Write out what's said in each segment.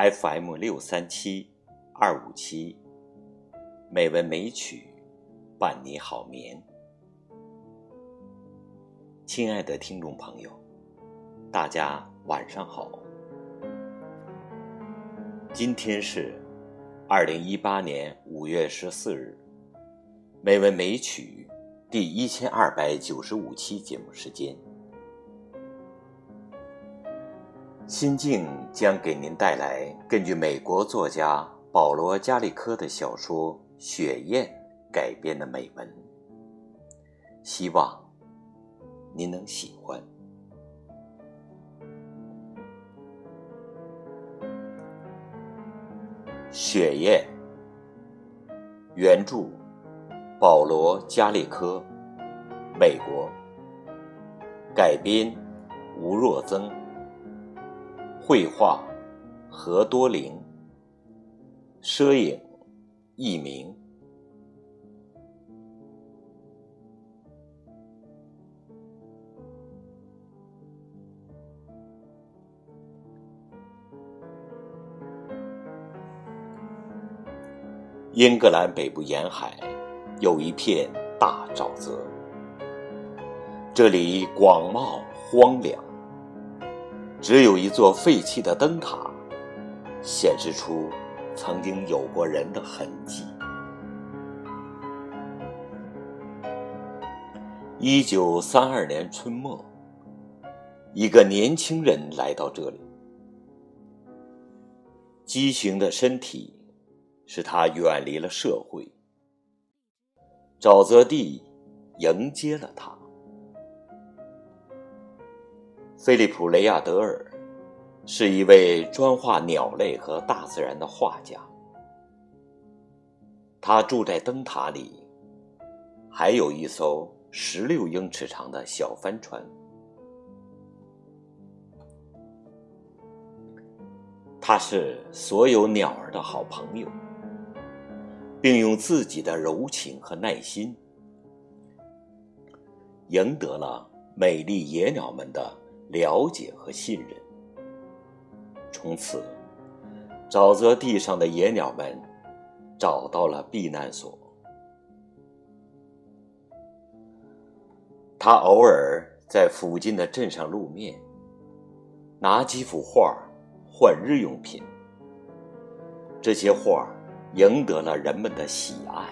FM 六三七二五七，美文美曲伴你好眠。亲爱的听众朋友，大家晚上好。今天是二零一八年五月十四日，美文美曲第一千二百九十五期节目时间。心境将给您带来根据美国作家保罗·加利科的小说《雪雁》改编的美文，希望您能喜欢。《雪雁》原著保罗·加利科，美国改编吴若增。绘画何多灵，摄影佚名。英格兰北部沿海有一片大沼泽，这里广袤荒凉。只有一座废弃的灯塔，显示出曾经有过人的痕迹。一九三二年春末，一个年轻人来到这里，畸形的身体使他远离了社会。沼泽地迎接了他。菲利普·雷亚德尔是一位专画鸟类和大自然的画家。他住在灯塔里，还有一艘十六英尺长的小帆船。他是所有鸟儿的好朋友，并用自己的柔情和耐心赢得了美丽野鸟们的。了解和信任。从此，沼泽地上的野鸟们找到了避难所。他偶尔在附近的镇上露面，拿几幅画换日用品。这些画赢得了人们的喜爱。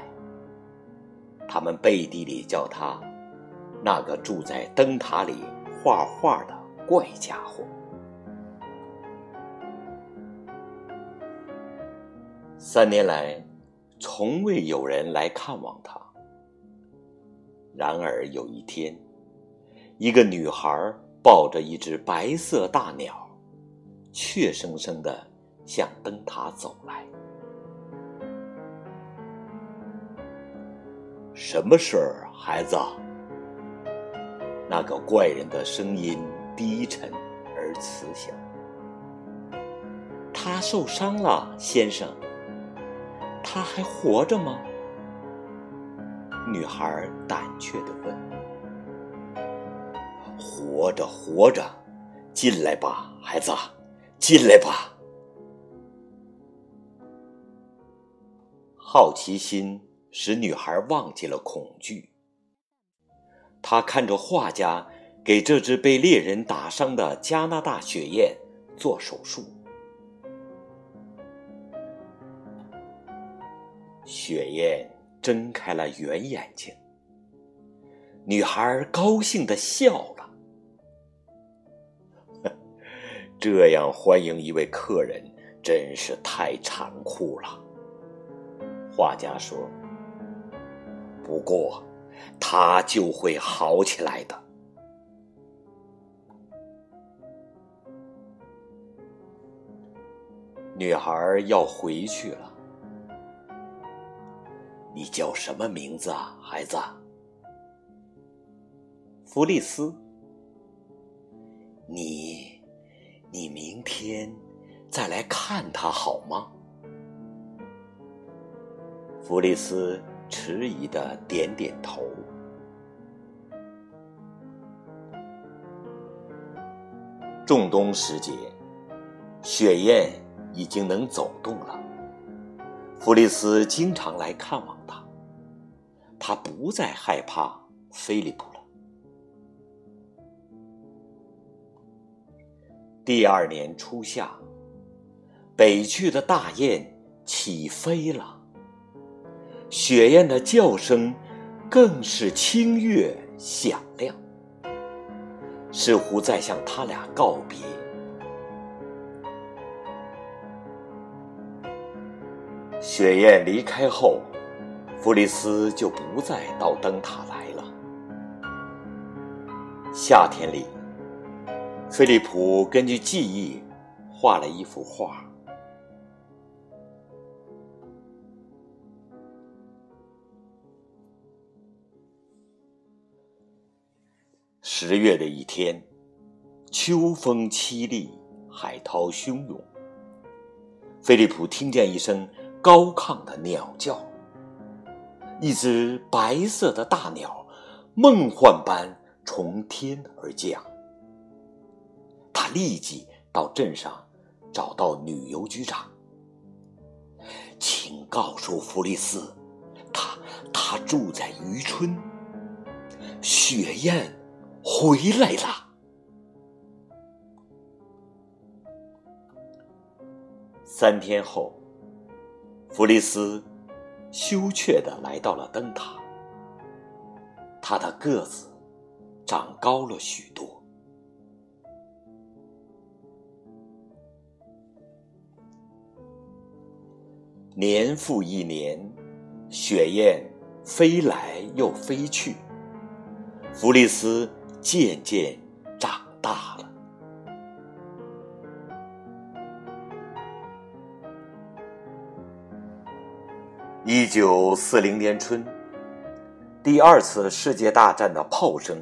他们背地里叫他“那个住在灯塔里画画的”。怪家伙！三年来，从未有人来看望他。然而有一天，一个女孩抱着一只白色大鸟，怯生生的向灯塔走来。什么事儿，孩子？那个怪人的声音。低沉而慈祥。他受伤了，先生。他还活着吗？女孩胆怯的问。活着，活着。进来吧，孩子，进来吧。好奇心使女孩忘记了恐惧。她看着画家。给这只被猎人打伤的加拿大雪雁做手术。雪雁睁开了圆眼睛，女孩高兴的笑了。这样欢迎一位客人真是太残酷了，画家说。不过，他就会好起来的。女孩要回去了。你叫什么名字啊，孩子？弗利斯。你，你明天再来看他好吗？弗利斯迟疑的点点头。仲冬时节，雪雁。已经能走动了。弗利斯经常来看望他，他不再害怕菲利普了。第二年初夏，北去的大雁起飞了，雪雁的叫声更是清越响亮，似乎在向他俩告别。雪雁离开后，弗里斯就不再到灯塔来了。夏天里，菲利普根据记忆画了一幅画。十月的一天，秋风凄厉，海涛汹涌。菲利普听见一声。高亢的鸟叫，一只白色的大鸟，梦幻般从天而降。他立即到镇上找到女邮局长，请告诉弗利斯，他他住在渔村，雪雁回来了。三天后。弗利斯羞怯的来到了灯塔，他的个子长高了许多。年复一年，雪雁飞来又飞去，弗利斯渐渐一九四零年春，第二次世界大战的炮声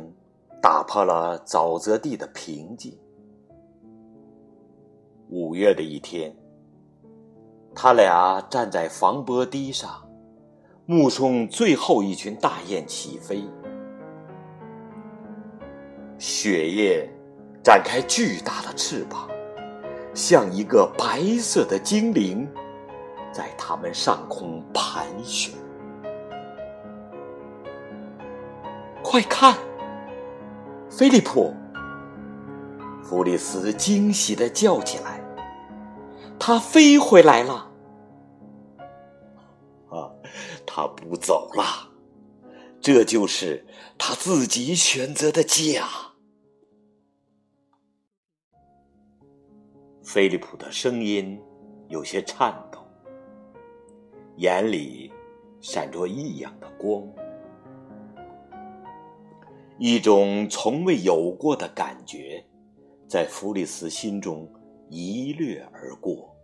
打破了沼泽地的平静。五月的一天，他俩站在防波堤上，目送最后一群大雁起飞。雪雁展开巨大的翅膀，像一个白色的精灵。在他们上空盘旋，快看，菲利普！弗里斯惊喜的叫起来：“他飞回来了！啊，他不走了，这就是他自己选择的家。”菲利普的声音有些颤抖。眼里闪着异样的光，一种从未有过的感觉在弗里斯心中一掠而过。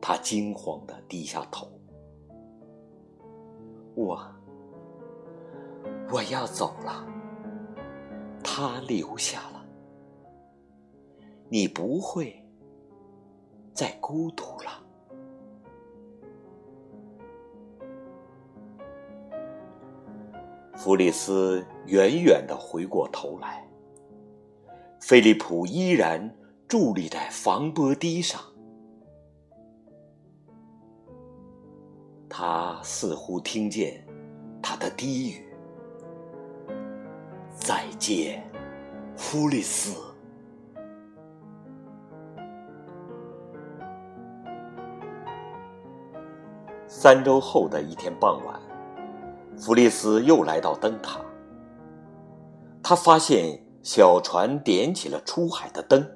他惊慌的低下头：“我，我要走了。他留下了，你不会再孤独了。”弗里斯远远的回过头来，菲利普依然伫立在防波堤上。他似乎听见他的低语：“再见，弗里斯。”三周后的一天傍晚。弗利斯又来到灯塔，他发现小船点起了出海的灯。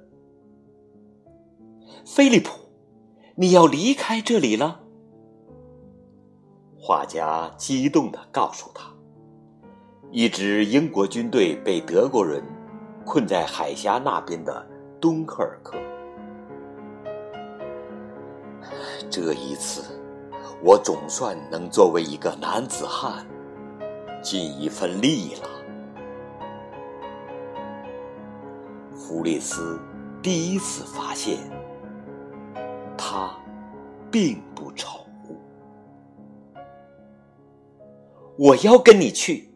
菲利普，你要离开这里了？画家激动的告诉他：“一支英国军队被德国人困在海峡那边的敦刻尔克。这一次。”我总算能作为一个男子汉尽一份力了。弗利斯第一次发现，他并不丑。我要跟你去。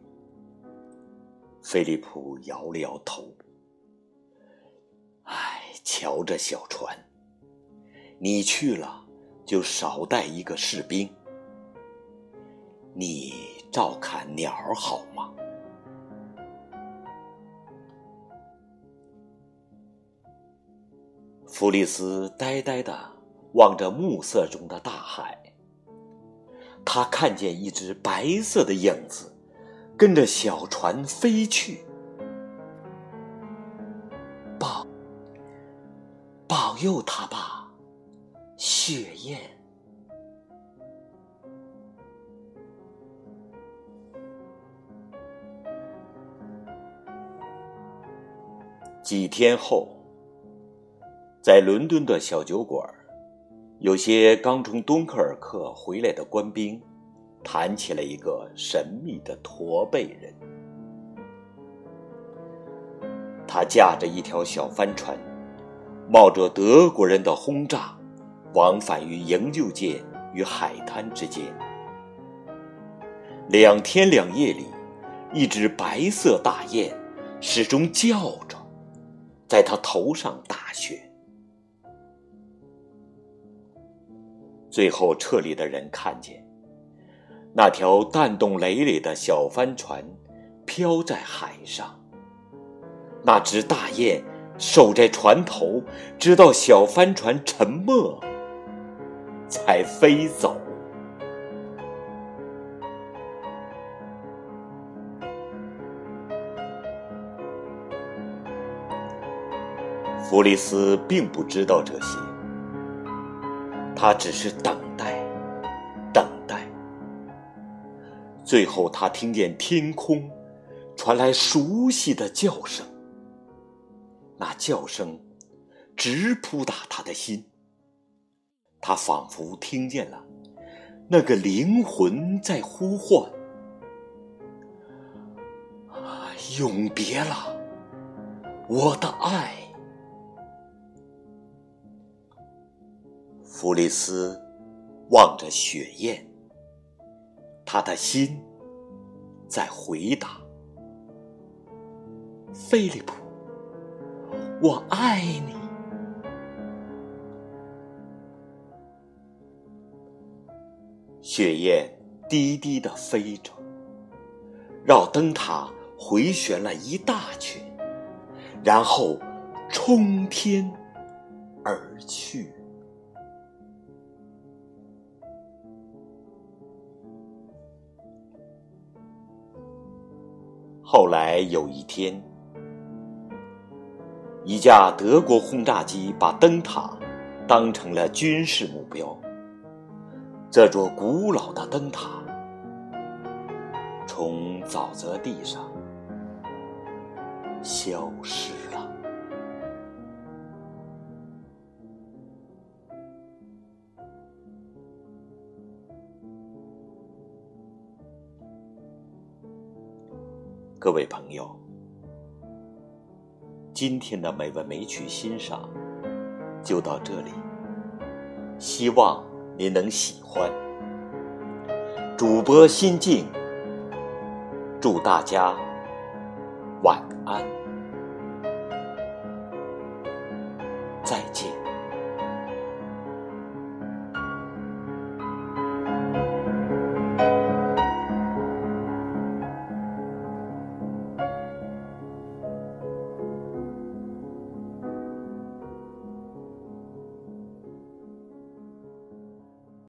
菲利普摇了摇头。唉，瞧这小船，你去了就少带一个士兵。你照看鸟儿好吗？弗利斯呆呆的望着暮色中的大海，他看见一只白色的影子跟着小船飞去。保保佑他吧，雪雁。几天后。在伦敦的小酒馆，有些刚从敦刻尔克回来的官兵，谈起了一个神秘的驼背人。他驾着一条小帆船，冒着德国人的轰炸，往返于营救舰与海滩之间。两天两夜里，一只白色大雁始终叫着，在他头上打雪。最后撤离的人看见，那条弹动累累的小帆船飘在海上。那只大雁守在船头，直到小帆船沉没，才飞走。弗里斯并不知道这些。他只是等待，等待。最后，他听见天空传来熟悉的叫声，那叫声直扑打他的心。他仿佛听见了那个灵魂在呼唤：“永别了，我的爱。”弗里斯望着雪雁，他的心在回答：“菲利普，我爱你。”雪雁低低的飞着，绕灯塔回旋了一大圈，然后冲天而去。后来有一天，一架德国轰炸机把灯塔当成了军事目标。这座古老的灯塔从沼泽地上消失了。各位朋友，今天的美文美曲欣赏就到这里，希望您能喜欢。主播心静，祝大家晚安。